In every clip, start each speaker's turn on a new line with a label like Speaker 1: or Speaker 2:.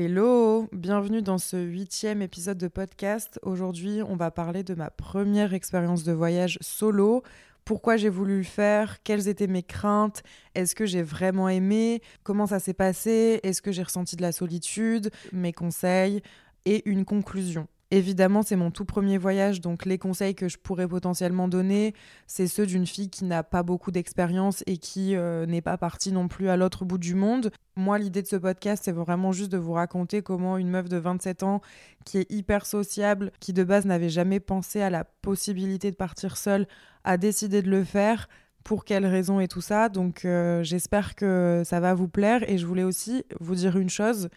Speaker 1: Hello, bienvenue dans ce huitième épisode de podcast. Aujourd'hui, on va parler de ma première expérience de voyage solo. Pourquoi j'ai voulu le faire? Quelles étaient mes craintes? Est-ce que j'ai vraiment aimé? Comment ça s'est passé? Est-ce que j'ai ressenti de la solitude? Mes conseils et une conclusion. Évidemment, c'est mon tout premier voyage, donc les conseils que je pourrais potentiellement donner, c'est ceux d'une fille qui n'a pas beaucoup d'expérience et qui euh, n'est pas partie non plus à l'autre bout du monde. Moi, l'idée de ce podcast, c'est vraiment juste de vous raconter comment une meuf de 27 ans, qui est hyper sociable, qui de base n'avait jamais pensé à la possibilité de partir seule, a décidé de le faire. Pour quelles raisons et tout ça? Donc, euh, j'espère que ça va vous plaire. Et je voulais aussi vous dire une chose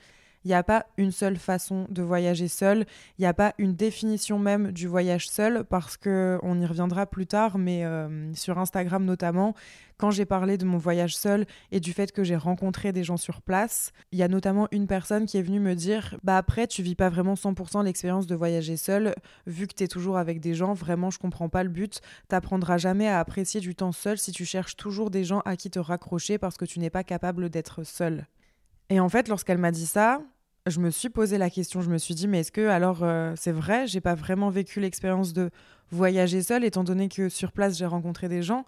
Speaker 1: il n'y a pas une seule façon de voyager seul, il n'y a pas une définition même du voyage seul, parce que on y reviendra plus tard, mais euh, sur Instagram notamment, quand j'ai parlé de mon voyage seul et du fait que j'ai rencontré des gens sur place, il y a notamment une personne qui est venue me dire Bah après, tu vis pas vraiment 100% l'expérience de voyager seul, vu que tu es toujours avec des gens, vraiment, je comprends pas le but. T'apprendras jamais à apprécier du temps seul si tu cherches toujours des gens à qui te raccrocher parce que tu n'es pas capable d'être seul. Et en fait, lorsqu'elle m'a dit ça, je me suis posé la question. Je me suis dit, mais est-ce que alors euh, c'est vrai? J'ai pas vraiment vécu l'expérience de voyager seule, étant donné que sur place j'ai rencontré des gens.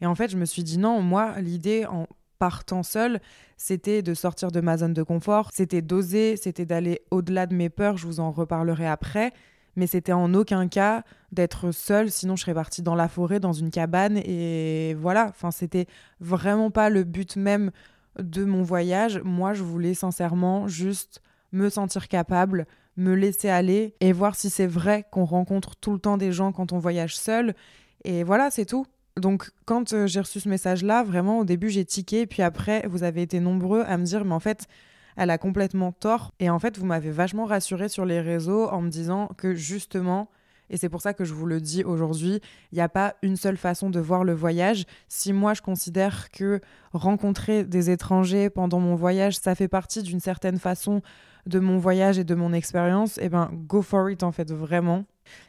Speaker 1: Et en fait, je me suis dit non. Moi, l'idée en partant seule, c'était de sortir de ma zone de confort, c'était d'oser, c'était d'aller au-delà de mes peurs. Je vous en reparlerai après. Mais c'était en aucun cas d'être seule, sinon je serais partie dans la forêt, dans une cabane, et voilà. Enfin, c'était vraiment pas le but même de mon voyage, moi, je voulais sincèrement juste me sentir capable, me laisser aller et voir si c'est vrai qu'on rencontre tout le temps des gens quand on voyage seul. Et voilà, c'est tout. Donc, quand euh, j'ai reçu ce message-là, vraiment, au début, j'ai tiqué. Puis après, vous avez été nombreux à me dire, mais en fait, elle a complètement tort. Et en fait, vous m'avez vachement rassuré sur les réseaux en me disant que justement, et c'est pour ça que je vous le dis aujourd'hui, il n'y a pas une seule façon de voir le voyage. Si moi je considère que rencontrer des étrangers pendant mon voyage, ça fait partie d'une certaine façon de mon voyage et de mon expérience, eh ben go for it en fait vraiment.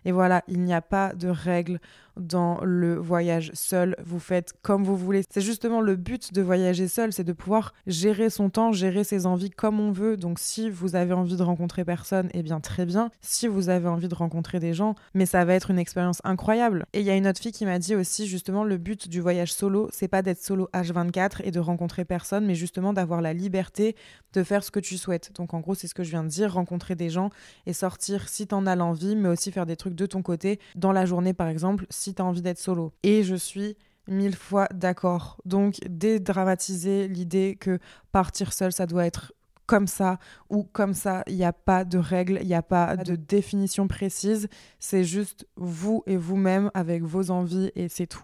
Speaker 1: Et voilà, il n'y a pas de règles dans le voyage seul. Vous faites comme vous voulez. C'est justement le but de voyager seul, c'est de pouvoir gérer son temps, gérer ses envies comme on veut. Donc si vous avez envie de rencontrer personne, eh bien très bien. Si vous avez envie de rencontrer des gens, mais ça va être une expérience incroyable. Et il y a une autre fille qui m'a dit aussi justement le but du voyage solo, c'est pas d'être solo H24 et de rencontrer personne, mais justement d'avoir la liberté de faire ce que tu souhaites. Donc en gros, c'est ce que je viens de dire, rencontrer des gens et sortir si t'en as l'envie, mais aussi faire des trucs de ton côté dans la journée par exemple si tu as envie d'être solo. Et je suis mille fois d'accord. Donc dédramatiser l'idée que partir seul, ça doit être comme ça ou comme ça. Il n'y a pas de règles, il n'y a pas de définition précise. C'est juste vous et vous-même avec vos envies et c'est tout.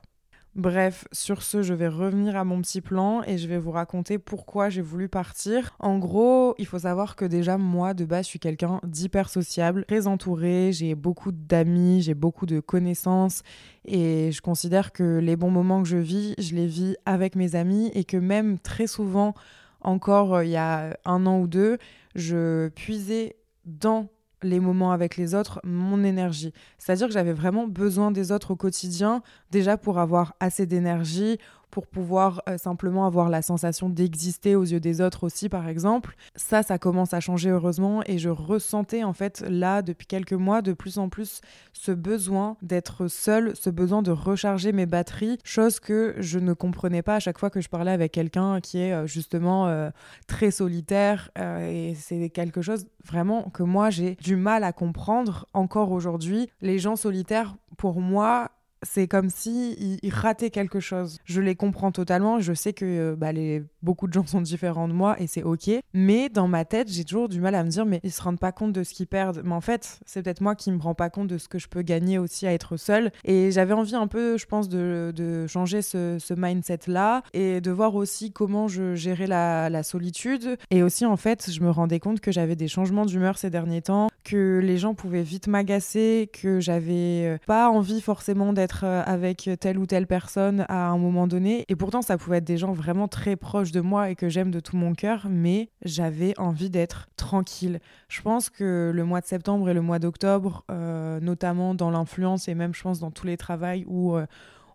Speaker 1: Bref, sur ce, je vais revenir à mon petit plan et je vais vous raconter pourquoi j'ai voulu partir. En gros, il faut savoir que déjà, moi, de base, je suis quelqu'un d'hyper sociable, très entouré, j'ai beaucoup d'amis, j'ai beaucoup de connaissances et je considère que les bons moments que je vis, je les vis avec mes amis et que même très souvent, encore euh, il y a un an ou deux, je puisais dans les moments avec les autres, mon énergie. C'est-à-dire que j'avais vraiment besoin des autres au quotidien, déjà pour avoir assez d'énergie, pour pouvoir euh, simplement avoir la sensation d'exister aux yeux des autres aussi, par exemple. Ça, ça commence à changer heureusement et je ressentais en fait là, depuis quelques mois, de plus en plus ce besoin d'être seule, ce besoin de recharger mes batteries, chose que je ne comprenais pas à chaque fois que je parlais avec quelqu'un qui est euh, justement euh, très solitaire et c'est quelque chose vraiment que moi j'ai du mal à comprendre encore aujourd'hui. Les gens solitaires, pour moi, c'est comme si ils, rataient quelque chose. Je les comprends totalement. Je sais que bah, les beaucoup de gens sont différents de moi et c'est ok. Mais dans ma tête, j'ai toujours du mal à me dire, mais ils se rendent pas compte de ce qu'ils perdent. Mais en fait, c'est peut-être moi qui me rends pas compte de ce que je peux gagner aussi à être seule. Et j'avais envie un peu, je pense, de, de changer ce, ce mindset-là et de voir aussi comment je gérais la, la solitude. Et aussi, en fait, je me rendais compte que j'avais des changements d'humeur ces derniers temps, que les gens pouvaient vite m'agacer, que j'avais euh, pas envie forcément d'être euh, avec telle ou telle personne à un moment donné. Et pourtant, ça pouvait être des gens vraiment très proches de moi et que j'aime de tout mon cœur, mais j'avais envie d'être tranquille. Je pense que le mois de septembre et le mois d'octobre, euh, notamment dans l'influence et même, je pense, dans tous les travails où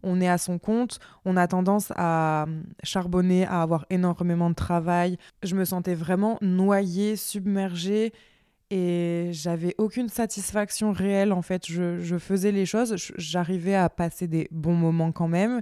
Speaker 1: on est à son compte, on a tendance à charbonner, à avoir énormément de travail. Je me sentais vraiment noyée, submergée et j'avais aucune satisfaction réelle en fait. Je, faisais les choses, j'arrivais à passer des bons moments quand même,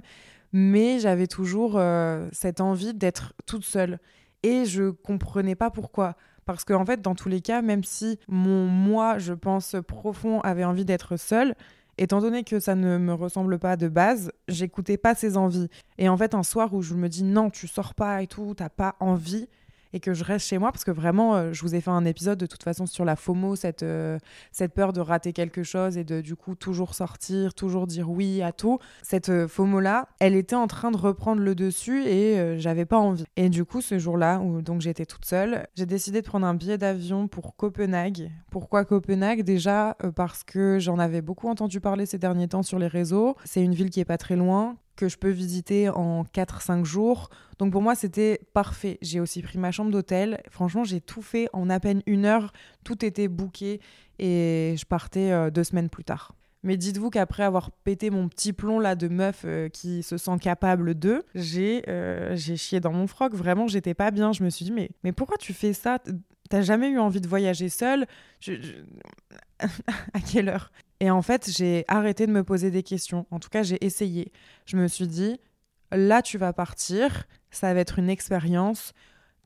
Speaker 1: mais j'avais toujours euh, cette envie d'être toute seule et je comprenais pas pourquoi. Parce qu'en en fait, dans tous les cas, même si mon moi, je pense profond, avait envie d'être seule, étant donné que ça ne me ressemble pas de base, j'écoutais pas ses envies. Et en fait, un soir où je me dis non, tu sors pas et tout, t'as pas envie, et que je reste chez moi parce que vraiment, euh, je vous ai fait un épisode de toute façon sur la FOMO, cette, euh, cette peur de rater quelque chose et de du coup toujours sortir, toujours dire oui à tout. Cette euh, FOMO-là, elle était en train de reprendre le dessus et j'avais pas envie. Et du coup, ce jour-là, où donc j'étais toute seule, j'ai décidé de prendre un billet d'avion pour Copenhague. Pourquoi Copenhague? Déjà parce que j'en avais beaucoup entendu parler ces derniers temps sur les réseaux. C'est une ville qui est pas très loin, que je peux visiter en 4-5 jours. Donc pour moi, c'était parfait. J'ai aussi pris ma chambre d'hôtel. Franchement, j'ai tout fait en à peine une heure. Tout était booké et je partais euh, deux semaines plus tard. Mais dites-vous qu'après avoir pété mon petit plomb là de meuf euh, qui se sent capable de, j'ai euh, j'ai chié dans mon froc. Vraiment, j'étais pas bien. Je me suis dit mais mais pourquoi tu fais ça? T'as jamais eu envie de voyager seule? À quelle heure? Et en fait, j'ai arrêté de me poser des questions. En tout cas, j'ai essayé. Je me suis dit, là, tu vas partir, ça va être une expérience,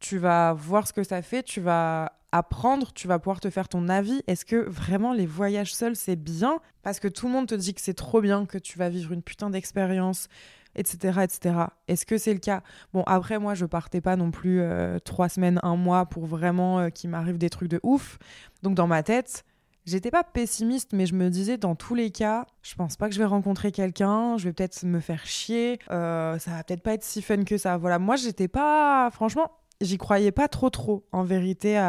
Speaker 1: tu vas voir ce que ça fait, tu vas apprendre, tu vas pouvoir te faire ton avis. Est-ce que vraiment les voyages seuls, c'est bien? Parce que tout le monde te dit que c'est trop bien, que tu vas vivre une putain d'expérience, etc. etc. Est-ce que c'est le cas? Bon, après, moi, je partais pas non plus euh, trois semaines, un mois pour vraiment euh, qu'il m'arrive des trucs de ouf. Donc, dans ma tête, J'étais pas pessimiste, mais je me disais dans tous les cas, je pense pas que je vais rencontrer quelqu'un, je vais peut-être me faire chier, euh, ça va peut-être pas être si fun que ça. Voilà, moi j'étais pas, franchement, j'y croyais pas trop trop en vérité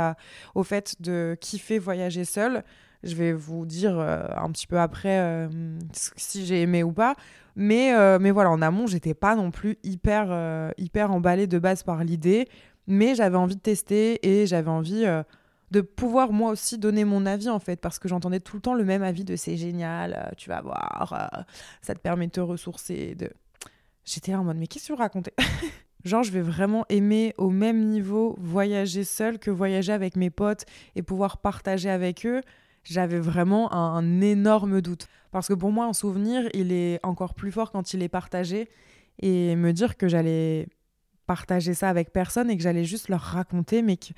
Speaker 1: au fait de kiffer voyager seul. Je vais vous dire euh, un petit peu après euh, si j'ai aimé ou pas. Mais, mais voilà, en amont, j'étais pas non plus hyper, hyper emballée de base par l'idée. Mais j'avais envie de tester et j'avais envie de pouvoir moi aussi donner mon avis en fait parce que j'entendais tout le temps le même avis de c'est génial euh, tu vas voir euh, ça te permet de te ressourcer de j'étais en mode mais qu'est-ce que tu racontais genre je vais vraiment aimer au même niveau voyager seul que voyager avec mes potes et pouvoir partager avec eux. J'avais vraiment un, énorme doute. Parce que pour moi un souvenir il est encore plus fort quand il est partagé et me dire que j'allais partager ça avec personne et que j'allais juste leur raconter mais que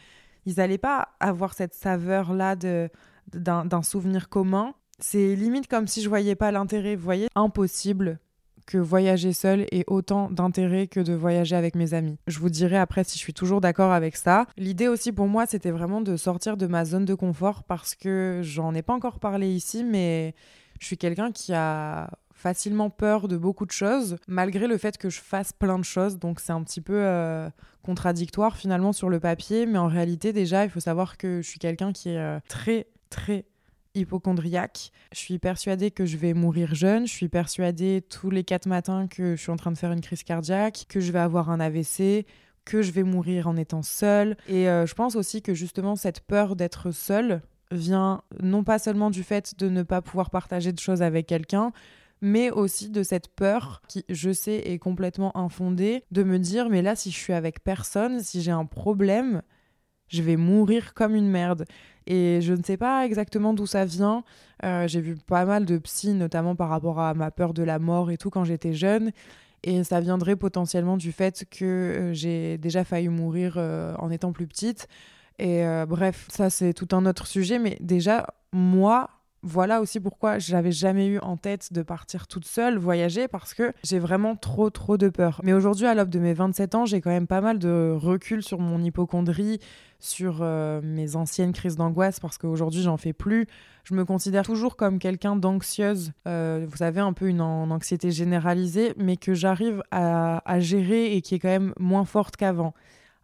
Speaker 1: ils n'allaient pas avoir cette saveur-là d'un souvenir commun. C'est limite comme si je voyais pas l'intérêt. Vous voyez, impossible que voyager seul ait autant d'intérêt que de voyager avec mes amis. Je vous dirai après si je suis toujours d'accord avec ça. L'idée aussi pour moi, c'était vraiment de sortir de ma zone de confort parce que j'en ai pas encore parlé ici, mais je suis quelqu'un qui a facilement peur de beaucoup de choses, malgré le fait que je fasse plein de choses. Donc c'est un petit peu euh, contradictoire finalement sur le papier, mais en réalité déjà, il faut savoir que je suis quelqu'un qui est euh, très, très hypochondriaque. Je suis persuadée que je vais mourir jeune. Je suis persuadée tous les quatre matins que je suis en train de faire une crise cardiaque, que je vais avoir un AVC que je vais mourir en étant seule. Et euh, je pense aussi que justement cette peur d'être seule vient non pas seulement du fait de ne pas pouvoir partager de choses avec quelqu'un, mais aussi de cette peur qui, je sais, est complètement infondée, de me dire, mais là, si je suis avec personne, si j'ai un problème, je vais mourir comme une merde. Et je ne sais pas exactement d'où ça vient. Euh, j'ai vu pas mal de psy, notamment par rapport à ma peur de la mort et tout quand j'étais jeune. Et ça viendrait potentiellement du fait que euh, j'ai déjà failli mourir euh, en étant plus petite. Et bref, ça c'est tout un autre sujet. Mais déjà, moi, voilà aussi pourquoi j'avais jamais eu en tête de partir toute seule voyager parce que j'ai vraiment trop trop de peur. Mais aujourd'hui à l'aube de mes 27 ans, j'ai quand même pas mal de recul sur mon hypochondrie, sur euh, mes anciennes crises d'angoisse parce qu'aujourd'hui j'en fais plus. Je me considère toujours comme quelqu'un d'anxieuse, euh, vous savez un peu une, anxiété généralisée, mais que j'arrive à, à gérer et qui est quand même moins forte qu'avant.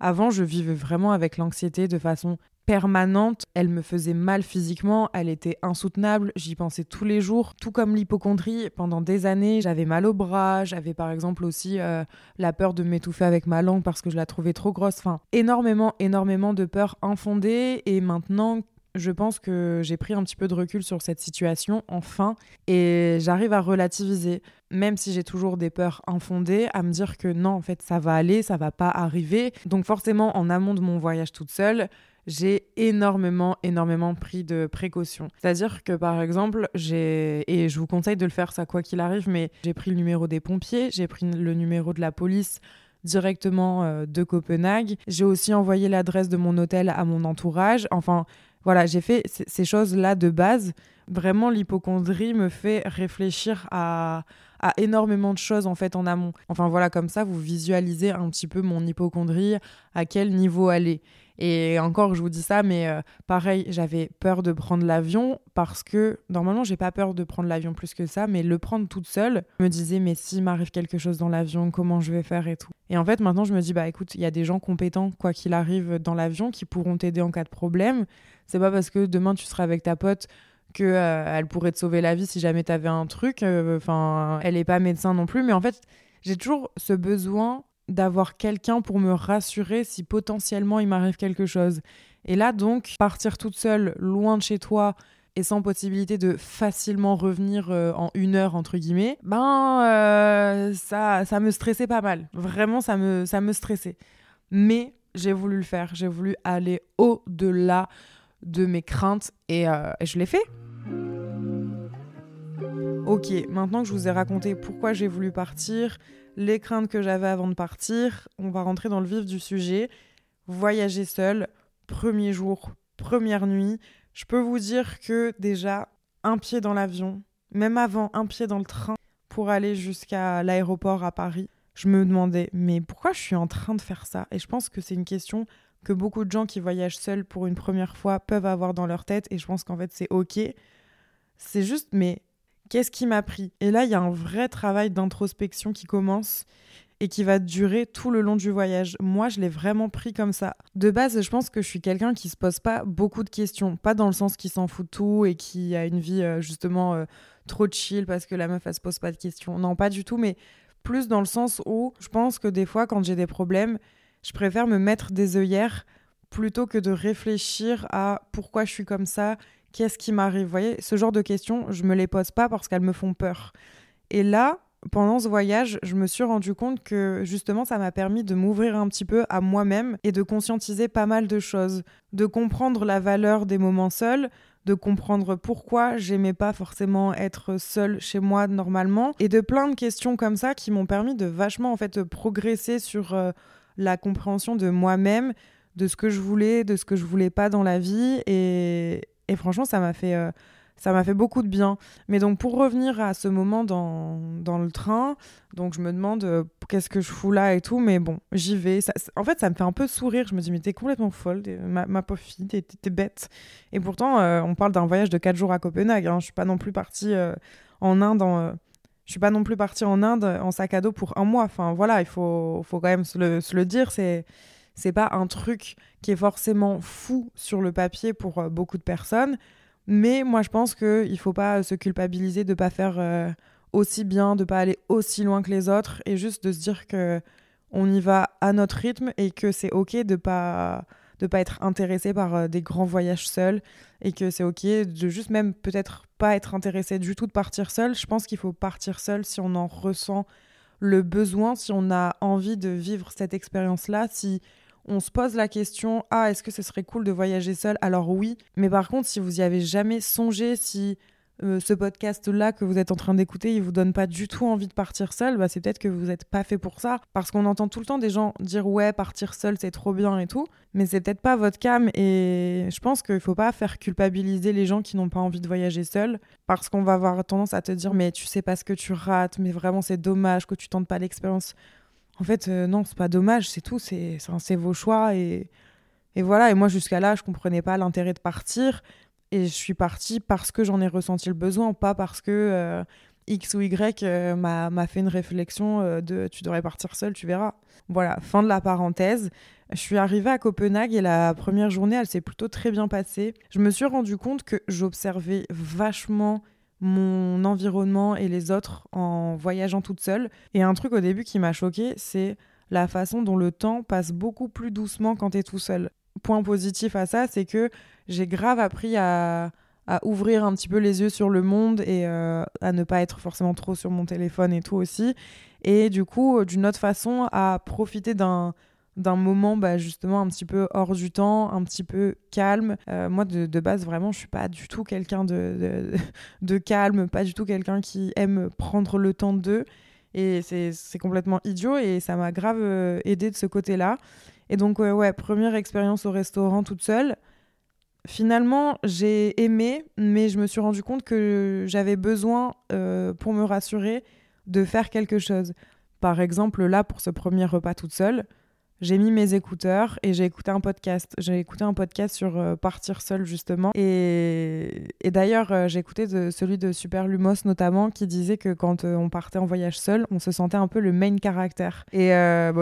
Speaker 1: Avant, je vivais vraiment avec l'anxiété de façon permanente. Elle me faisait mal physiquement, elle était insoutenable, j'y pensais tous les jours. Tout comme l'hypochondrie, pendant des années, j'avais mal au bras, j'avais par exemple aussi euh, la peur de m'étouffer avec ma langue parce que je la trouvais trop grosse. Enfin, énormément, énormément de peur infondée. Et maintenant, je pense que j'ai pris un petit peu de recul sur cette situation, enfin, et j'arrive à relativiser, même si j'ai toujours des peurs infondées, à me dire que non, en fait, ça va aller, ça va pas arriver. Donc forcément, en amont de mon voyage toute seule, j'ai énormément, énormément pris de précautions. C'est-à-dire que par exemple, j'ai, et je vous conseille de le faire ça quoi qu'il arrive, mais j'ai pris le numéro des pompiers, j'ai pris le numéro de la police directement euh, de Copenhague. J'ai aussi envoyé l'adresse de mon hôtel à mon entourage. Enfin, voilà, j'ai fait ces choses-là de base. Vraiment, l'hypochondrie me fait réfléchir à, à énormément de choses en fait en amont. Enfin voilà, comme ça, vous visualisez un petit peu mon hypochondrie, à quel niveau elle est. Et encore, je vous dis ça, mais euh, pareil, j'avais peur de prendre l'avion parce que normalement, j'ai pas peur de prendre l'avion plus que ça, mais le prendre toute seule, je me disais, mais s'il m'arrive quelque chose dans l'avion, comment je vais faire et tout. Et en fait, maintenant, je me dis, bah écoute, il y a des gens compétents, quoi qu'il arrive dans l'avion, qui pourront t'aider en cas de problème. C'est pas parce que demain tu seras avec ta pote que euh, elle pourrait te sauver la vie si jamais tu avais un truc. Euh, enfin, elle est pas médecin non plus, mais en fait, j'ai toujours ce besoin d'avoir quelqu'un pour me rassurer si potentiellement il m'arrive quelque chose. Et là donc, partir toute seule, loin de chez toi, et sans possibilité de facilement revenir euh, en une heure entre guillemets, ben euh, ça, ça me stressait pas mal. Vraiment, ça me, ça me stressait. Mais j'ai voulu le faire. J'ai voulu aller au-delà de mes craintes et, euh, et je l'ai fait. Ok, maintenant que je vous ai raconté pourquoi j'ai voulu partir, les craintes que j'avais avant de partir, on va rentrer dans le vif du sujet. Voyager seul, premier jour, première nuit. Je peux vous dire que déjà, un pied dans l'avion, même avant, un pied dans le train pour aller jusqu'à l'aéroport à Paris, je me demandais, mais pourquoi je suis en train de faire ça? Et je pense que c'est une question que beaucoup de gens qui voyagent seuls pour une première fois peuvent avoir dans leur tête, et je pense qu'en fait c'est ok. C'est juste, mais Qu'est-ce qui m'a pris? Et là, il y a un vrai travail d'introspection qui commence et qui va durer tout le long du voyage. Moi, je l'ai vraiment pris comme ça. De base, je pense que je suis quelqu'un qui se pose pas beaucoup de questions, pas dans le sens qui s'en fout tout et qui a une vie euh, justement euh, trop chill parce que la meuf elle se pose pas de questions. Non, pas du tout, mais plus dans le sens où je pense que des fois, quand j'ai des problèmes, je préfère me mettre des œillères plutôt que de réfléchir à pourquoi je suis comme ça, qu'est-ce qui m'arrive? Vous voyez, ce genre de questions, je me les pose pas parce qu'elles me font peur. Et là, pendant ce voyage, je me suis rendu compte que justement, ça m'a permis de m'ouvrir un petit peu à moi-même et de conscientiser pas mal de choses, de comprendre la valeur des moments seuls, de comprendre pourquoi j'aimais pas forcément être seule chez moi normalement, et de plein de questions comme ça qui m'ont permis de vachement en fait progresser sur euh, la compréhension de moi-même, de ce que je voulais, de ce que je voulais pas dans la vie, et, et franchement, ça m'a fait, euh, ça m'a fait beaucoup de bien. Mais donc, pour revenir à ce moment dans, dans le train, donc je me demande euh, qu'est-ce que je fous là et tout, mais bon, j'y vais. en fait, ça me fait un peu sourire. Je me dis, mais t'es complètement folle, ma, ma pauvre fille, t'es, bête. Et pourtant, euh, on parle d'un voyage de 4 jours à Copenhague. Hein. Je suis pas non plus partie en Inde en. je suis pas non plus partie en Inde en sac à dos pour un mois. Enfin voilà, il faut, faut quand même se le, se le dire. C'est, c'est pas un truc qui est forcément fou sur le papier pour euh, beaucoup de personnes. Mais moi, je pense qu'il ne faut pas se culpabiliser de pas faire euh, aussi bien, de pas aller aussi loin que les autres et juste de se dire que on y va à notre rythme et que c'est ok de pas de pas être intéressé par euh, des grands voyages seuls et que c'est ok de juste même peut-être pas être intéressé du tout de partir seul. Je pense qu'il faut partir seul si on en ressent le besoin, si on a envie de vivre cette expérience-là, si on se pose la question ah est-ce que ce serait cool de voyager seul? Alors oui mais par contre si vous y avez jamais songé si euh, ce podcast-là que vous êtes en train d'écouter, il vous donne pas du tout envie de partir seul, bah, c'est peut-être que vous n'êtes pas fait pour ça. Parce qu'on entend tout le temps des gens dire ouais, partir seul, c'est trop bien et tout. Mais c'est peut-être pas votre cam. Et je pense qu'il faut pas faire culpabiliser les gens qui n'ont pas envie de voyager seuls. Parce qu'on va avoir tendance à te dire mais tu sais pas ce que tu rates, mais vraiment c'est dommage que tu tentes pas l'expérience. En fait, euh, non, c'est pas dommage, c'est tout, c'est vos choix. Et, et voilà, et moi jusqu'à là, je comprenais pas l'intérêt de partir. Et je suis partie parce que j'en ai ressenti le besoin, pas parce que euh, X ou Y euh, m'a fait une réflexion de tu devrais partir seul, tu verras. Voilà, fin de la parenthèse. Je suis arrivée à Copenhague et la première journée, elle s'est plutôt très bien passée. Je me suis rendu compte que j'observais vachement mon environnement et les autres en voyageant toute seule. Et un truc au début qui m'a choquée, c'est la façon dont le temps passe beaucoup plus doucement quand tu es tout seul. Point positif à ça, c'est que j'ai grave appris à, ouvrir un petit peu les yeux sur le monde et euh, à ne pas être forcément trop sur mon téléphone et tout aussi. Et du coup, euh, d'une autre façon, à profiter d'un d'un moment bah, justement un petit peu hors du temps, un petit peu calme. Euh, moi, de, base, vraiment, je suis pas du tout quelqu'un de, de, calme, pas du tout quelqu'un qui aime prendre le temps d'eux. Et c'est complètement idiot et ça m'a grave aidé de ce côté-là. Et donc, ouais, première expérience au restaurant toute seule finalement, j'ai aimé, mais je me suis rendu compte que j'avais besoin, euh, pour me rassurer, de faire quelque chose. Par exemple, là, pour ce premier repas toute seule, j'ai mis mes écouteurs et j'ai écouté un podcast. J'ai écouté un podcast sur euh, partir seul justement. Et, d'ailleurs, euh, j'ai écouté celui de Super Lumos notamment qui disait que quand euh, on partait en voyage seul, on se sentait un peu le main caractère. Et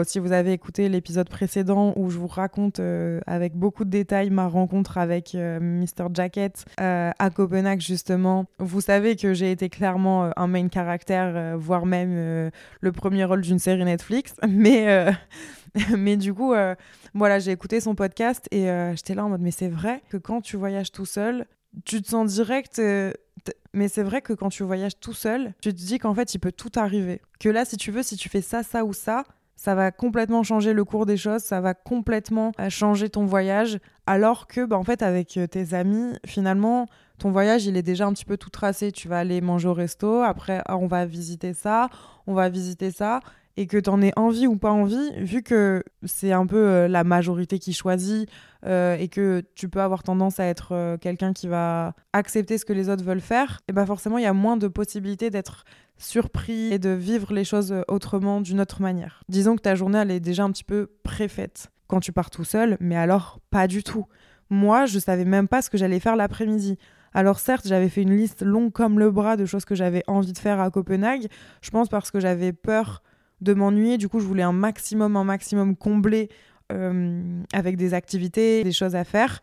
Speaker 1: si vous avez écouté l'épisode précédent où je vous raconte avec beaucoup de détails ma rencontre avec Mr. Jacket à Copenhague justement, vous savez que j'ai été clairement un main caractère, voire même le premier rôle d'une série Netflix. Mais mais du coup, euh, voilà, j'ai écouté son podcast et euh, j'étais là en mode, mais c'est vrai que quand tu voyages tout seul, tu te sens direct. Euh, mais c'est vrai que quand tu voyages tout seul, tu te dis qu'en fait, il peut tout arriver. Que là, si tu veux, si tu fais ça, ça ou ça, ça va complètement changer le cours des choses, ça va complètement changer ton voyage. Alors que, bah, en fait, avec tes amis, finalement, ton voyage, il est déjà un petit peu tout tracé. Tu vas aller manger au resto, après, ah, on va visiter ça, on va visiter ça et que tu en aies envie ou pas envie, vu que c'est un peu euh, la majorité qui choisit euh, et que tu peux avoir tendance à être euh, quelqu'un qui va accepter ce que les autres veulent faire, et ben forcément il y a moins de possibilités d'être surpris et de vivre les choses autrement, d'une autre manière. Disons que ta journée elle est déjà un petit peu préfaite quand tu pars tout seul, mais alors pas du tout. Moi, je savais même pas ce que j'allais faire l'après-midi. Alors certes, j'avais fait une liste longue comme le bras de choses que j'avais envie de faire à Copenhague, je pense parce que j'avais peur de m'ennuyer. Du coup, je voulais un maximum, un maximum combler euh, avec des activités, des choses à faire.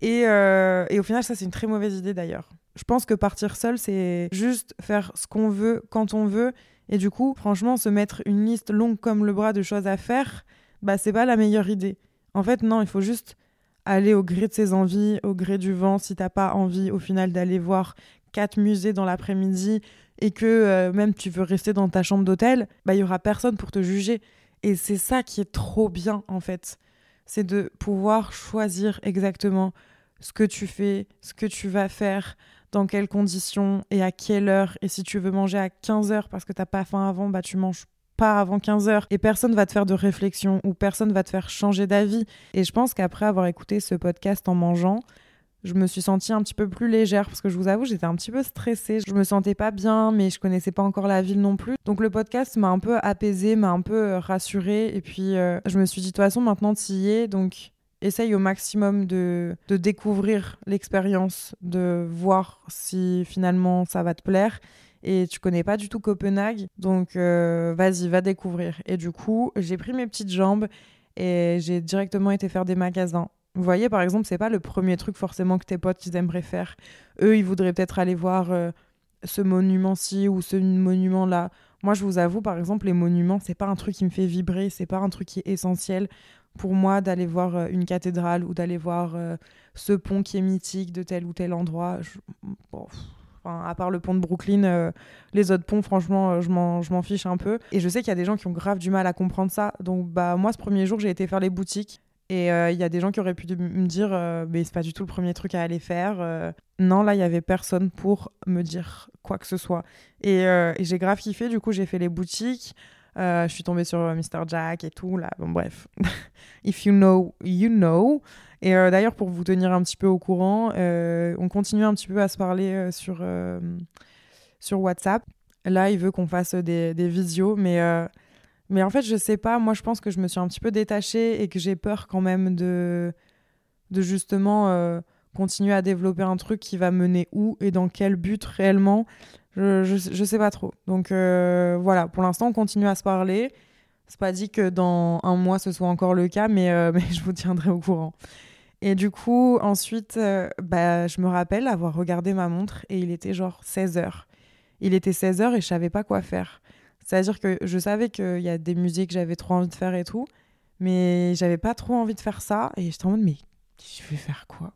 Speaker 1: Et, euh, et au final, ça, c'est une très mauvaise idée d'ailleurs. Je pense que partir seul, c'est juste faire ce qu'on veut quand on veut. Et du coup, franchement, se mettre une liste longue comme le bras de choses à faire, bah, c'est pas la meilleure idée. En fait, non, il faut juste aller au gré de ses envies, au gré du vent. Si t'as pas envie, au final, d'aller voir quatre musées dans l'après-midi, et que euh, même tu veux rester dans ta chambre d'hôtel, bah il y aura personne pour te juger. Et c'est ça qui est trop bien en fait. C'est de pouvoir choisir exactement ce que tu fais, ce que tu vas faire, dans quelles conditions et à quelle heure. Et si tu veux manger à 15 heures parce que t'as pas faim avant, bah tu manges pas avant 15 heures et personne va te faire de réflexion ou personne va te faire changer d'avis. Et je pense qu'après avoir écouté ce podcast en mangeant, je me suis sentie un petit peu plus légère parce que je vous avoue, j'étais un petit peu stressée. Je me sentais pas bien, mais je connaissais pas encore la ville non plus. Donc le podcast m'a un peu apaisée, m'a un peu euh, rassurée. Et puis euh, je me suis dit, de toute façon, maintenant tu y es. Donc essaye au maximum de, de découvrir l'expérience, de voir si finalement ça va te plaire. Et tu connais pas du tout Copenhague, donc euh, vas-y, va découvrir. Et du coup, j'ai pris mes petites jambes et j'ai directement été faire des magasins vous voyez, par exemple, c'est pas le premier truc forcément que tes potes ils aimeraient faire. Eux, ils voudraient peut-être aller voir euh, ce monument-ci ou ce monument-là. Moi, je vous avoue, par exemple, les monuments, c'est pas un truc qui me fait vibrer, c'est pas un truc qui est essentiel pour moi d'aller voir euh, une cathédrale ou d'aller voir euh, ce pont qui est mythique de tel ou tel endroit. à part le pont de Brooklyn, les autres ponts, franchement, je m'en fiche un peu. Et je sais qu'il y a des gens qui ont grave du mal à comprendre ça. Donc, bah, moi, ce premier jour, j'ai été faire les boutiques Et euh, il y a des gens qui auraient pu me dire, euh, mais c'est pas du tout le premier truc à aller faire. euh. Non, là, il y avait personne pour me dire quoi que ce soit. Et, j'ai grave kiffé. Du coup, j'ai fait les boutiques. Je suis tombée sur Mr. Jack et tout. Là, bon, bref. If you know, you know. Et d'ailleurs, pour vous tenir un petit peu au courant, on continue un petit peu à se parler sur, sur WhatsApp. Là, il veut qu'on fasse des, des visios, mais, mais en fait, je sais pas. Moi, je pense que je me suis un petit peu détachée et que j'ai peur quand même de, de justement euh, continuer à développer un truc qui va mener où et dans quel but réellement. Je, je, sais pas trop. Donc euh, voilà, pour l'instant, on continue à se parler. C'est pas dit que dans un mois ce soit encore le cas, mais, euh, mais je vous tiendrai au courant. Et du coup, ensuite, bah, je me rappelle avoir regardé ma montre et il était genre 16h. Il était 16h et je savais pas quoi faire. C'est-à-dire que je savais qu'il y a des musiques que j'avais trop envie de faire et tout, mais j'avais pas trop envie de faire ça. Et j'étais en mode, mais je vais faire quoi?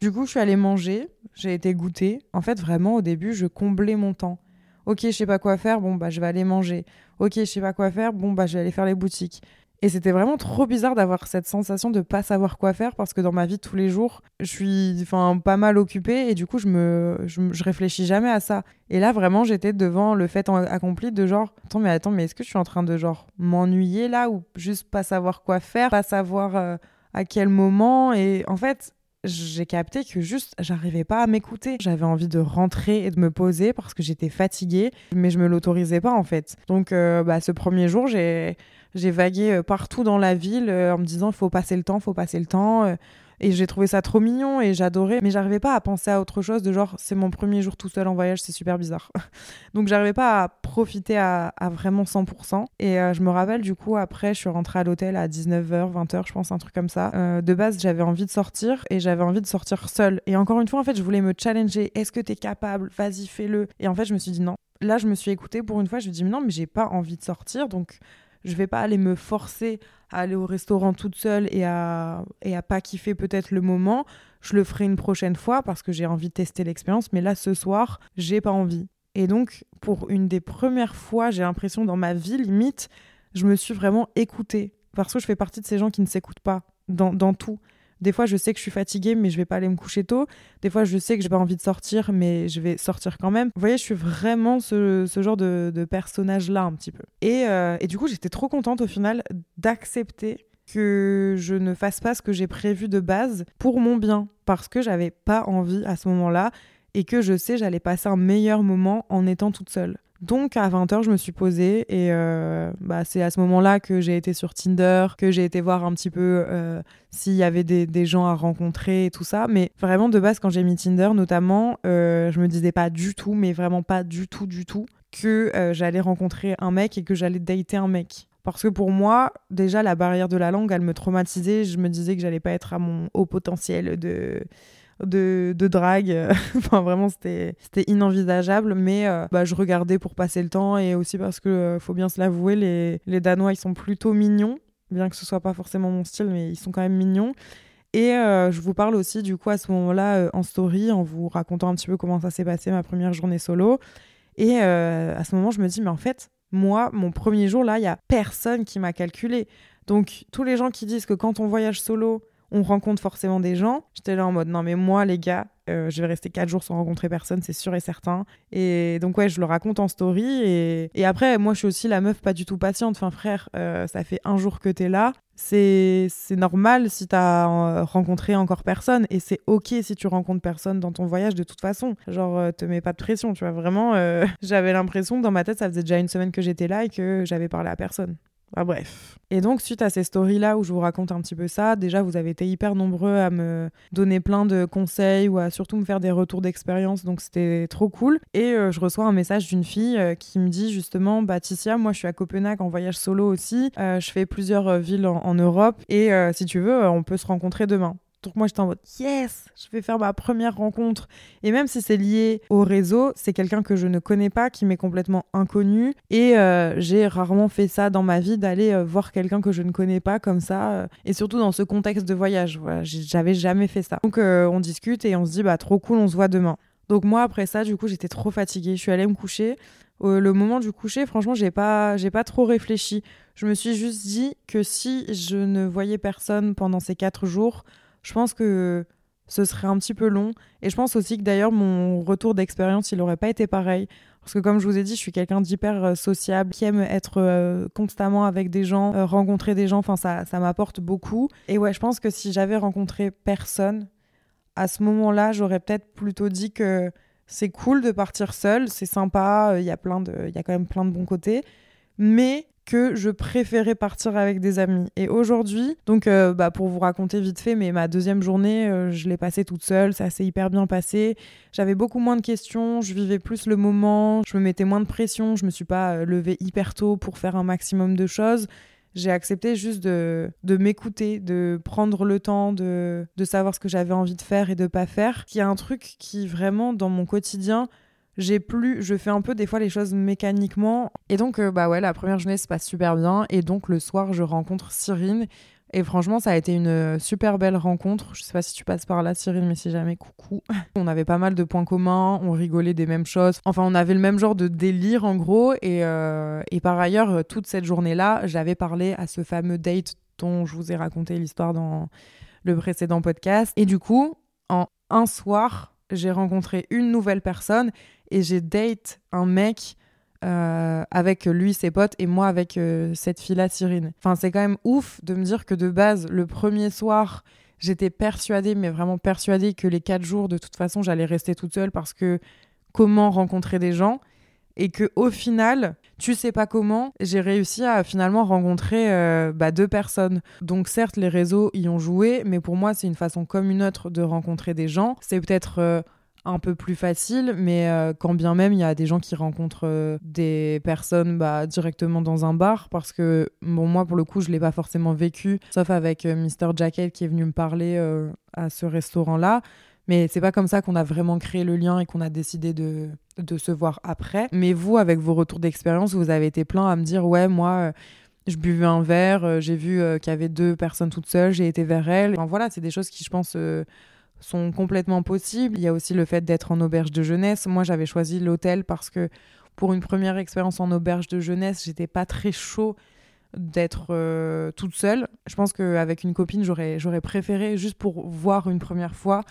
Speaker 1: Du coup, je suis allée manger, j'ai été goûter. En fait, vraiment, au début, je comblais mon temps. Ok, je sais pas quoi faire, bon, bah, je vais aller manger. Ok, je sais pas quoi faire, bon, bah, je vais aller faire les boutiques. Et c'était vraiment trop bizarre d'avoir cette sensation de pas savoir quoi faire parce que dans ma vie tous les jours, je suis enfin pas mal occupée et du coup je me je, réfléchis jamais à ça. Et là vraiment j'étais devant le fait accompli de genre attends mais attends mais est-ce que je suis en train de genre m'ennuyer là ou juste pas savoir quoi faire, pas savoir euh, à quel moment? Et en fait j'ai capté que juste j'arrivais pas à m'écouter. J'avais envie de rentrer et de me poser parce que j'étais fatiguée, mais je me l'autorisais pas en fait. Donc euh, bah, ce premier jour, j'ai j'ai vagué euh, partout dans la ville euh, en me disant faut passer le temps, faut passer le temps. euh, et j'ai trouvé ça trop mignon et j'adorais, mais j'arrivais pas à penser à autre chose de genre c'est mon premier jour tout seul en voyage, c'est super bizarre. Donc j'arrivais pas à profiter à, à vraiment 100%. Et je me rappelle du coup après je suis rentrée à l'hôtel à 19h, 20h je pense, un truc comme ça. De base j'avais envie de sortir et j'avais envie de sortir seule. Et encore une fois en fait je voulais me challenger, est-ce que t'es capable? Vas-y fais-le. Et en fait je me suis dit non. Là je me suis écoutée pour une fois, je me dit non mais j'ai pas envie de sortir donc je vais pas aller me forcer à aller au restaurant toute seule et à, et à pas kiffer peut-être le moment. Je le ferai une prochaine fois parce que j'ai envie de tester l'expérience, mais là ce soir, j'ai pas envie. Et donc, pour une des premières fois, j'ai l'impression dans ma vie, limite, je me suis vraiment écoutée. Parce que je fais partie de ces gens qui ne s'écoutent pas dans, dans tout. Des fois, je sais que je suis fatiguée, mais je vais pas aller me coucher tôt. Des fois, je sais que j'ai pas envie de sortir, mais je vais sortir quand même. Vous voyez, je suis vraiment ce, ce genre de, de personnage-là, un petit peu. Et, euh, et du coup, j'étais trop contente au final d'accepter que je ne fasse pas ce que j'ai prévu de base pour mon bien. Parce que j'avais pas envie à ce moment-là et que je sais j'allais passer un meilleur moment en étant toute seule. Donc à 20h, je me suis posée et euh, bah, c'est à ce moment-là que j'ai été sur Tinder, que j'ai été voir un petit peu euh, s'il y avait des, gens à rencontrer et tout ça. Mais vraiment de base, quand j'ai mis Tinder notamment, euh, je me disais pas du tout, mais vraiment pas du tout, du tout, que j'allais rencontrer un mec et que j'allais dater un mec. Parce que pour moi, déjà, la barrière de la langue, elle me traumatisait. Je me disais que j'allais pas être à mon haut potentiel de, de, drague. vraiment, c'était inenvisageable. Mais euh, bah, je regardais pour passer le temps et aussi parce que, euh, faut bien se l'avouer, les, les Danois, ils sont plutôt mignons. Bien que ce soit pas forcément mon style, mais ils sont quand même mignons. Et euh, je vous parle aussi, du coup, à ce moment-là, en story, en vous racontant un petit peu comment ça s'est passé ma première journée solo. Et à ce moment, je me dis, mais en fait, moi, mon premier jour, là, il y a personne qui m'a calculé. Donc, tous les gens qui disent que quand on voyage solo, on rencontre forcément des gens, j'étais là en mode, non, mais moi, les gars, euh, je vais rester quatre jours sans rencontrer personne, c'est sûr et certain. Et donc, ouais, je le raconte en story. Et, après, moi, je suis aussi la meuf pas du tout patiente. Enfin, frère, euh, ça fait un jour que t'es là. C'est normal si t'as euh, rencontré encore personne. Et c'est ok si tu rencontres personne dans ton voyage de toute façon. Genre, te mets pas de pression, tu vois. Vraiment, j'avais l'impression que dans ma tête, ça faisait déjà une semaine que j'étais là et que j'avais parlé à personne. Bah, bref. Et donc, suite à ces stories-là où je vous raconte un petit peu ça, déjà, vous avez été hyper nombreux à me donner plein de conseils ou à surtout me faire des retours d'expérience. Donc, c'était trop cool. Et euh, je reçois un message d'une fille euh, qui me dit justement Bah, Ticia, moi, je suis à Copenhague en voyage solo aussi. Euh, je fais plusieurs villes en, Europe. Et si tu veux, on peut se rencontrer demain. Donc moi j'étais en mode yes, je vais faire ma première rencontre. Et même si c'est lié au réseau, c'est quelqu'un que je ne connais pas, qui m'est complètement inconnu. Et euh, j'ai rarement fait ça dans ma vie, d'aller euh, voir quelqu'un que je ne connais pas comme ça. euh, et surtout dans ce contexte de voyage. J'avais jamais fait ça. Donc on discute et on se dit bah trop cool, on se voit demain. Donc moi après ça, du coup j'étais trop fatiguée. Je suis allée me coucher. le moment du coucher, franchement, j'ai pas, j'ai pas trop réfléchi. Je me suis juste dit que si je ne voyais personne pendant ces quatre jours, je pense que ce serait un petit peu long. Et je pense aussi que d'ailleurs, mon retour d'expérience, il n'aurait pas été pareil. Parce que comme je vous ai dit, je suis quelqu'un d'hyper euh, sociable, qui aime être euh, constamment avec des gens, euh, rencontrer des gens, enfin ça, ça m'apporte beaucoup. Et ouais, je pense que si j'avais rencontré personne, à ce moment-là, j'aurais peut-être plutôt dit que c'est cool de partir seul, c'est sympa, il y a il y a quand même plein de bons côtés, mais que je préférais partir avec des amis. Et aujourd'hui, donc euh, bah, pour vous raconter vite fait, mais ma deuxième journée, euh, je l'ai passée toute seule, ça s'est hyper bien passé. J'avais beaucoup moins de questions, je vivais plus le moment, je me mettais moins de pression, je me suis pas euh, levée hyper tôt pour faire un maximum de choses. J'ai accepté juste de, de m'écouter, de prendre le temps de, de savoir ce que j'avais envie de faire et de pas faire. Y a un truc qui vraiment dans mon quotidien j'ai plus, je fais un peu des fois les choses mécaniquement. Et donc, euh, bah ouais, la première journée se passe super bien. Et donc, le soir, je rencontre Cyrine. Et franchement, ça a été une super belle rencontre. Je sais pas si tu passes par là, Cyrine, mais si jamais, coucou. on avait pas mal de points communs, on rigolait des mêmes choses. Enfin, on avait le même genre de délire, en gros. Et, euh, et par ailleurs, toute cette journée-là, j'avais parlé à ce fameux date dont je vous ai raconté l'histoire dans le précédent podcast. Et du coup, en un soir, j'ai rencontré une nouvelle personne et j'ai date un mec euh, avec lui, ses potes, et moi avec euh, cette fille-là, Cyrine. Enfin, c'est quand même ouf de me dire que de base, le premier soir, j'étais persuadée, mais vraiment persuadée que les quatre jours, de toute façon, j'allais rester toute seule parce que comment rencontrer des gens et que au final, tu sais pas comment, j'ai réussi à finalement rencontrer euh, bah, deux personnes. Donc certes, les réseaux y ont joué, mais pour moi, c'est une façon comme une autre de rencontrer des gens. C'est peut-être un peu plus facile, mais euh, quand bien même il y a des gens qui rencontrent euh, des personnes bah, directement dans un bar, parce que bon moi pour le coup je l'ai pas forcément vécu, sauf avec euh, Mr Jacket qui est venu me parler à ce restaurant-là. Mais c'est pas comme ça qu'on a vraiment créé le lien et qu'on a décidé de, de se voir après. Mais vous, avec vos retours d'expérience, vous avez été plein à me dire ouais moi je buvais un verre, j'ai vu qu'il y avait deux personnes toutes seules, j'ai été vers elles. Enfin, voilà, c'est des choses qui je pense sont complètement possibles. Il y a aussi le fait d'être en auberge de jeunesse. Moi, j'avais choisi l'hôtel parce que pour une première expérience en auberge de jeunesse, j'étais pas très chaud d'être euh, toute seule. Je pense qu'avec une copine, j'aurais préféré juste pour voir une première fois.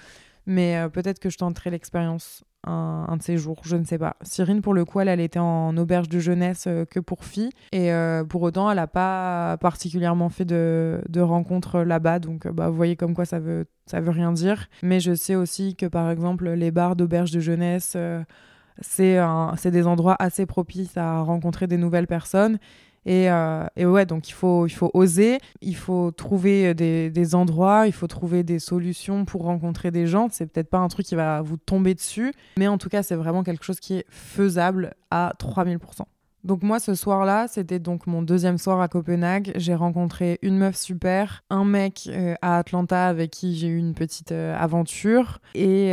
Speaker 1: Mais euh, peut-être que je tenterai l'expérience un, de ces jours, je ne sais pas. Cyrine, pour le coup, elle, était en auberge de jeunesse euh, que pour filles. Et euh, pour autant, elle n'a pas particulièrement fait de, de rencontres là-bas. Donc, bah, vous voyez comme quoi ça veut, ça veut rien dire. Mais je sais aussi que, par exemple, les bars d'auberge de jeunesse, c'est des endroits assez propices à rencontrer des nouvelles personnes. Euh, et, ouais, donc il faut, il faut oser, il faut trouver des, des, endroits, il faut trouver des solutions pour rencontrer des gens. C'est peut-être pas un truc qui va vous tomber dessus, mais en tout cas, c'est vraiment quelque chose qui est faisable à 3000%. Donc moi ce soir-là, c'était donc mon deuxième soir à Copenhague. J'ai rencontré une meuf super, un mec euh, à Atlanta avec qui j'ai eu une petite euh, aventure et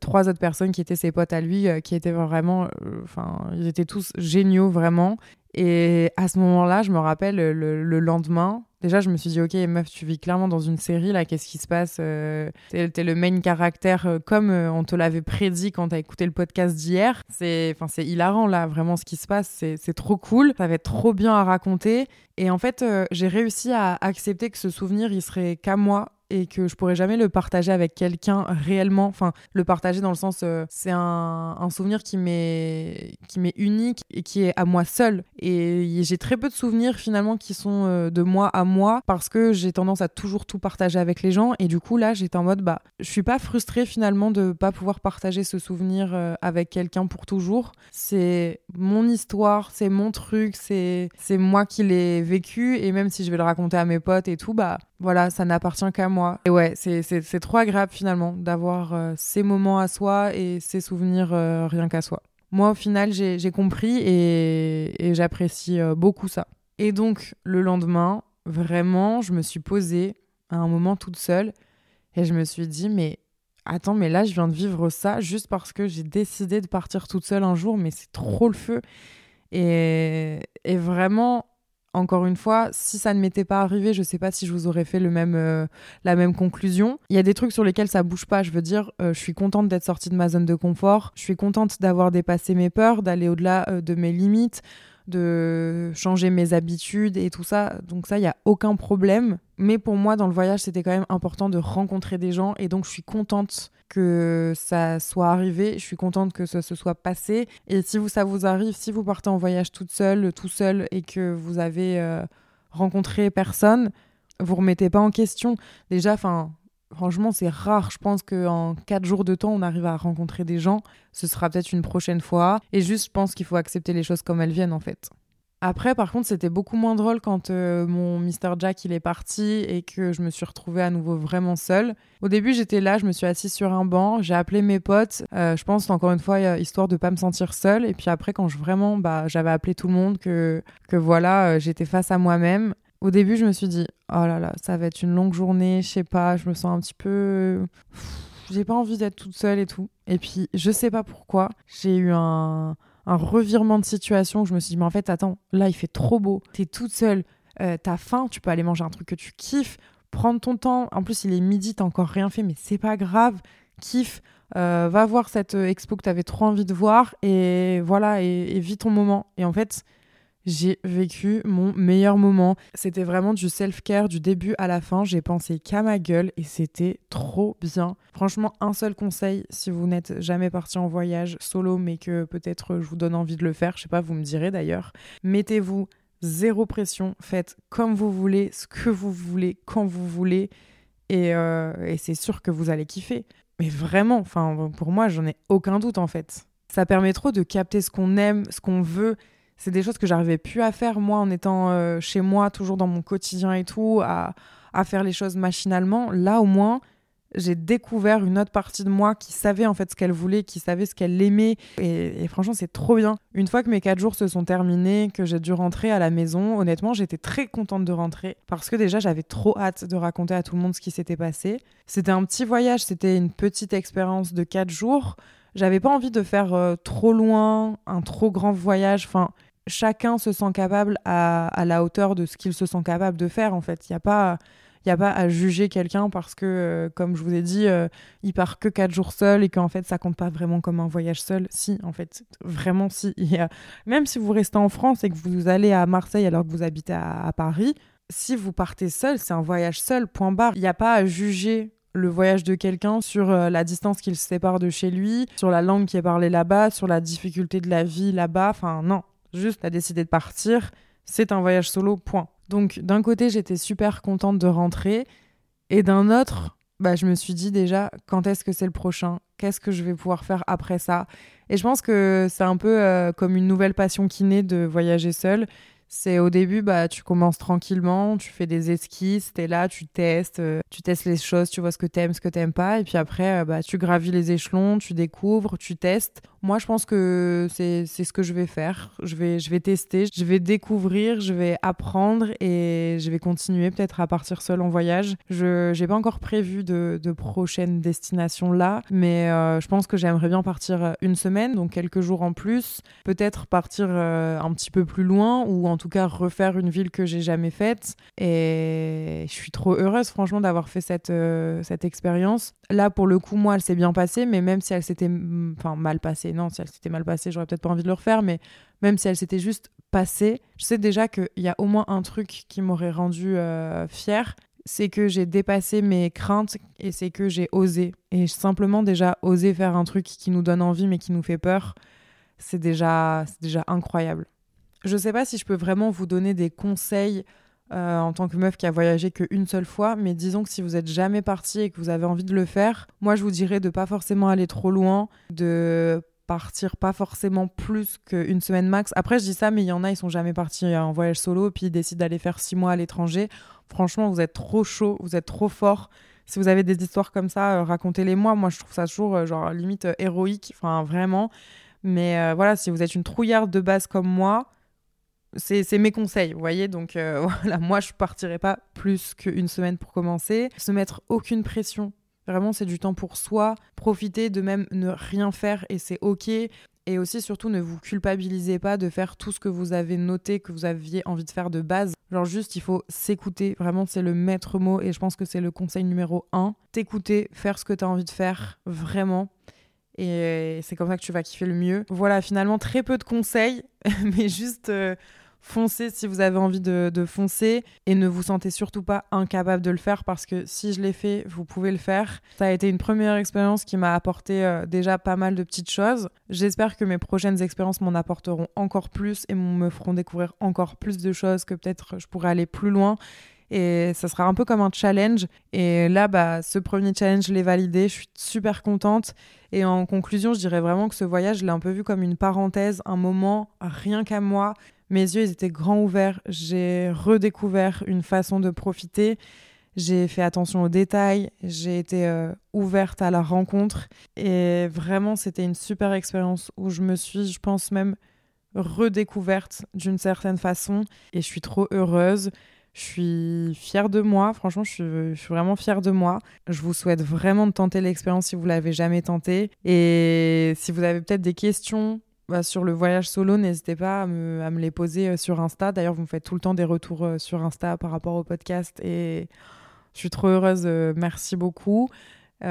Speaker 1: trois autres personnes qui étaient ses potes à lui, qui étaient vraiment, enfin ils étaient tous géniaux vraiment. Et à ce moment-là, je me rappelle le, lendemain, déjà je me suis dit, ok meuf, tu vis clairement dans une série, là, qu'est-ce qui se passe euh, T'es le main caractère euh, comme euh, on te l'avait prédit quand t'as écouté le podcast d'hier. C'est hilarant là, vraiment ce qui se passe, c'est trop cool, ça va être trop bien à raconter. Et en fait, j'ai réussi à accepter que ce souvenir, il serait qu'à moi et que je pourrais jamais le partager avec quelqu'un réellement. Enfin, le partager dans le sens, euh, c'est un, souvenir qui m'est qui m'est unique et qui est à moi seul. Et j'ai très peu de souvenirs finalement qui sont euh, de moi à moi parce que j'ai tendance à toujours tout partager avec les gens. Et du coup là, j'étais en mode bah, je suis pas frustrée finalement de pas pouvoir partager ce souvenir euh, avec quelqu'un pour toujours. C'est mon histoire, c'est mon truc, c'est c'est moi qui l'ai vécu et même si je vais le raconter à mes potes et tout, bah voilà, ça n'appartient qu'à moi. Et ouais, c'est trop agréable finalement d'avoir euh, ces moments à soi et ces souvenirs euh, rien qu'à soi. Moi, au final, j'ai compris et, et j'apprécie euh, beaucoup ça. Et donc, le lendemain, vraiment, je me suis posée à un moment toute seule et je me suis dit, mais attends, mais là, je viens de vivre ça juste parce que j'ai décidé de partir toute seule un jour, mais c'est trop le feu. Et, et vraiment, encore une fois, si ça ne m'était pas arrivé, je sais pas si je vous aurais fait le même, euh, la même conclusion. Il y a des trucs sur lesquels ça bouge pas. Je veux dire, euh, je suis contente d'être sortie de ma zone de confort. Je suis contente d'avoir dépassé mes peurs, d'aller au-delà euh, de mes limites de changer mes habitudes et tout ça. Donc ça, il n'y a aucun problème. Mais pour moi, dans le voyage, c'était quand même important de rencontrer des gens. Et donc, je suis contente que ça soit arrivé. Je suis contente que ça se soit passé. Et si vous, ça vous arrive, si vous partez en voyage toute seule, tout seul, et que vous avez euh, rencontré personne, vous remettez pas en question. Déjà, enfin, Franchement, c'est rare. Je pense qu'en quatre jours de temps, on arrive à rencontrer des gens. Ce sera peut-être une prochaine fois. Et juste, je pense qu'il faut accepter les choses comme elles viennent, en fait. Après, par contre, c'était beaucoup moins drôle quand euh, mon Mr. Jack il est parti et que je me suis retrouvée à nouveau vraiment seule. Au début, j'étais là, je me suis assise sur un banc, j'ai appelé mes potes. Euh, je pense encore une fois histoire de pas me sentir seule. Et puis après, quand je vraiment, bah, j'avais appelé tout le monde que que voilà, euh, j'étais face à moi-même. Au début, je me suis dit, oh là là, ça va être une longue journée, je sais pas, je me sens un petit peu. J'ai pas envie d'être toute seule et tout. Et puis, je sais pas pourquoi, j'ai eu un, revirement de situation. Je me suis dit, mais en fait, attends, là, il fait trop beau. T'es toute seule, euh, t'as faim, tu peux aller manger un truc que tu kiffes, prendre ton temps. En plus, il est midi, t'as encore rien fait, mais c'est pas grave. Kiffe, euh, va voir cette euh, expo que t'avais trop envie de voir et voilà, et, et vis ton moment. Et en fait, j'ai vécu mon meilleur moment. C'était vraiment du self-care du début à la fin. J'ai pensé qu'à ma gueule et c'était trop bien. Franchement, un seul conseil si vous n'êtes jamais parti en voyage solo, mais que peut-être je vous donne envie de le faire, je sais pas, vous me direz d'ailleurs. Mettez-vous zéro pression, faites comme vous voulez, ce que vous voulez, quand vous voulez, et, euh, c'est sûr que vous allez kiffer. Mais vraiment, pour moi, j'en ai aucun doute en fait. Ça permet trop de capter ce qu'on aime, ce qu'on veut c'est des choses que j'arrivais plus à faire moi en étant euh, chez moi, toujours dans mon quotidien et tout, à, faire les choses machinalement. Là au moins, j'ai découvert une autre partie de moi qui savait en fait ce qu'elle voulait, qui savait ce qu'elle aimait. Et, franchement, c'est trop bien. Une fois que mes quatre jours se sont terminés, que j'ai dû rentrer à la maison, honnêtement, j'étais très contente de rentrer parce que déjà, j'avais trop hâte de raconter à tout le monde ce qui s'était passé. C'était un petit voyage, c'était une petite expérience de quatre jours. J'avais pas envie de faire euh, trop loin, un trop grand voyage. Enfin, chacun se sent capable à, la hauteur de ce qu'il se sent capable de faire, en fait. Il n'y a pas. Il a pas à juger quelqu'un parce que, euh, comme je vous ai dit, euh, il part que quatre jours seul et qu'en fait, ça compte pas vraiment comme un voyage seul. Si, en fait, vraiment, si. Même si vous restez en France et que vous allez à Marseille alors que vous habitez à, Paris, si vous partez seul, c'est un voyage seul, point barre. Il n'y a pas à juger le voyage de quelqu'un sur euh, la distance qu'il se sépare de chez lui, sur la langue qui est parlée là-bas, sur la difficulté de la vie là-bas. Enfin, non, juste t'as décidé de partir, c'est un voyage solo, point. Donc d'un côté, j'étais super contente de rentrer, et d'un autre, bah, je me suis dit déjà, quand est-ce que c'est le prochain? Qu'est-ce que je vais pouvoir faire après ça? Et je pense que c'est un peu euh, comme une nouvelle passion qui naît de voyager seule. C'est au début, bah, tu commences tranquillement, tu fais des esquisses, es là, tu testes, euh, tu testes les choses, tu vois ce que t'aimes, ce que t'aimes pas, et puis après, euh, bah, tu gravis les échelons, tu découvres, tu testes. Moi, je pense que c'est ce que je vais faire. Je vais, je vais tester, je vais découvrir, je vais apprendre et je vais continuer peut-être à partir seule en voyage. Je n'ai pas encore prévu de, de prochaines destinations là, mais euh, je pense que j'aimerais bien partir une semaine, donc quelques jours en plus. Peut-être partir un petit peu plus loin ou en tout cas refaire une ville que j'ai jamais faite. Et je suis trop heureuse, franchement, d'avoir fait cette, euh, cette expérience. Là, pour le coup, moi, elle s'est bien passée, mais même si elle s'était mal passée, non, si elle s'était mal passée, j'aurais peut-être pas envie de le refaire, mais même si elle s'était juste passée, je sais déjà qu'il y a au moins un truc qui m'aurait rendu euh, fière, c'est que j'ai dépassé mes craintes et c'est que j'ai osé. Et simplement déjà oser faire un truc qui nous donne envie mais qui nous fait peur, c'est déjà, déjà incroyable. Je sais pas si je peux vraiment vous donner des conseils euh, en tant que meuf qui a voyagé qu'une seule fois, mais disons que si vous êtes jamais parti et que vous avez envie de le faire, moi je vous dirais de pas forcément aller trop loin, de partir pas forcément plus qu'une semaine max. Après, je dis ça, mais il y en a, ils sont jamais partis en voyage solo, puis ils décident d'aller faire six mois à l'étranger. Franchement, vous êtes trop chaud, vous êtes trop fort. Si vous avez des histoires comme ça, euh, racontez-les moi. Moi, je trouve ça toujours, euh, genre, limite héroïque, enfin, vraiment. Mais voilà, si vous êtes une trouillarde de base comme moi, c'est mes conseils, vous voyez. Donc euh, voilà, moi je partirai pas plus qu'une semaine pour commencer. Se mettre aucune pression. Vraiment, c'est du temps pour soi. Profiter de même ne rien faire et c'est ok. Et aussi, surtout, ne vous culpabilisez pas de faire tout ce que vous avez noté, que vous aviez envie de faire de base. Genre, juste, il faut s'écouter. Vraiment, c'est le maître mot et je pense que c'est le conseil numéro un. T'écouter, faire ce que tu as envie de faire, vraiment. Et c'est comme ça que tu vas kiffer le mieux. Voilà, finalement, très peu de conseils, mais juste. Euh, foncez si vous avez envie de, foncer et ne vous sentez surtout pas incapable de le faire parce que si je l'ai fait, vous pouvez le faire. Ça a été une première expérience qui m'a apporté euh, déjà pas mal de petites choses. J'espère que mes prochaines expériences m'en apporteront encore plus et me feront découvrir encore plus de choses que peut-être je pourrais aller plus loin. Et ça sera un peu comme un challenge. Et là, bah, ce premier challenge, je l'ai validé. Je suis super contente. Et en conclusion, je dirais vraiment que ce voyage, je l'ai un peu vu comme une parenthèse, un moment rien qu'à moi. Mes yeux, ils étaient grands ouverts. J'ai redécouvert une façon de profiter. J'ai fait attention aux détails. J'ai été euh, ouverte à la rencontre. Et vraiment, c'était une super expérience où je me suis, je pense même, redécouverte d'une certaine façon. Et je suis trop heureuse. Je suis fière de moi, franchement, je suis, je suis, vraiment fière de moi. Je vous souhaite vraiment de tenter l'expérience si vous l'avez jamais tenté. Et si vous avez peut-être des questions bah, sur le voyage solo, n'hésitez pas à me, les poser euh, sur Insta. D'ailleurs, vous me faites tout le temps des retours euh, sur Insta par rapport au podcast et je suis trop heureuse. Euh, merci beaucoup.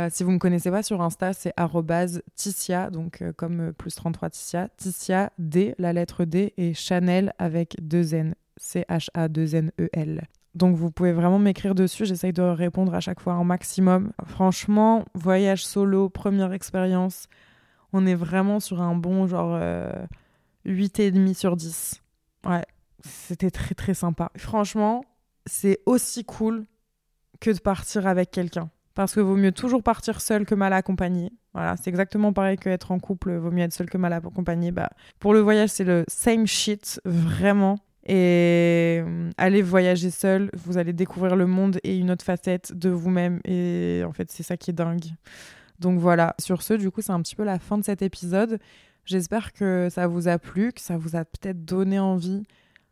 Speaker 1: si vous ne me connaissez pas sur Insta, c'est Ticia, donc comme plus 33 Ticia. Ticia D, la lettre D, et Chanel avec deux N. C-H-A-2-N-E-L. Donc vous pouvez vraiment m'écrire dessus, j'essaye de répondre à chaque fois un maximum. Franchement, voyage solo, première expérience, on est vraiment sur un bon genre euh, 8,5 sur 10. Ouais, c'était très très sympa. Franchement, c'est aussi cool que de partir avec quelqu'un. Parce que vaut mieux toujours partir seul que mal accompagné. Voilà, c'est exactement pareil que être en couple, vaut mieux être seul que mal accompagné. Bah, pour le voyage, c'est le same shit, vraiment. Et euh, allez voyager seul, vous allez découvrir le monde et une autre facette de vous-même. Et en fait, c'est ça qui est dingue. Donc voilà, sur ce, du coup, c'est un petit peu la fin de cet épisode. J'espère que ça vous a plu, que ça vous a peut-être donné envie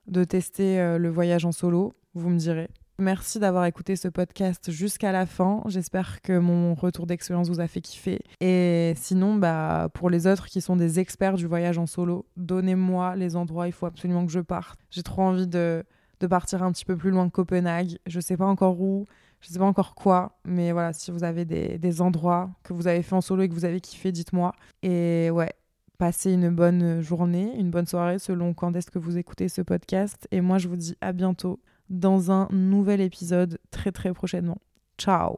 Speaker 1: de tester euh, le voyage en solo, vous me direz. Merci d'avoir écouté ce podcast jusqu'à la fin. J'espère que mon retour d'expérience vous a fait kiffer. Et sinon, bah, pour les autres qui sont des experts du voyage en solo, donnez-moi les endroits, il faut absolument que je parte. J'ai trop envie de, de partir un petit peu plus loin que Copenhague. Je sais pas encore où, je sais pas encore quoi, mais voilà, si vous avez des, endroits que vous avez fait en solo et que vous avez kiffé, dites-moi. Et ouais, passez une bonne journée, une bonne soirée selon quand est-ce que vous écoutez ce podcast. Et moi, je vous dis à bientôt dans un nouvel épisode très très prochainement. Ciao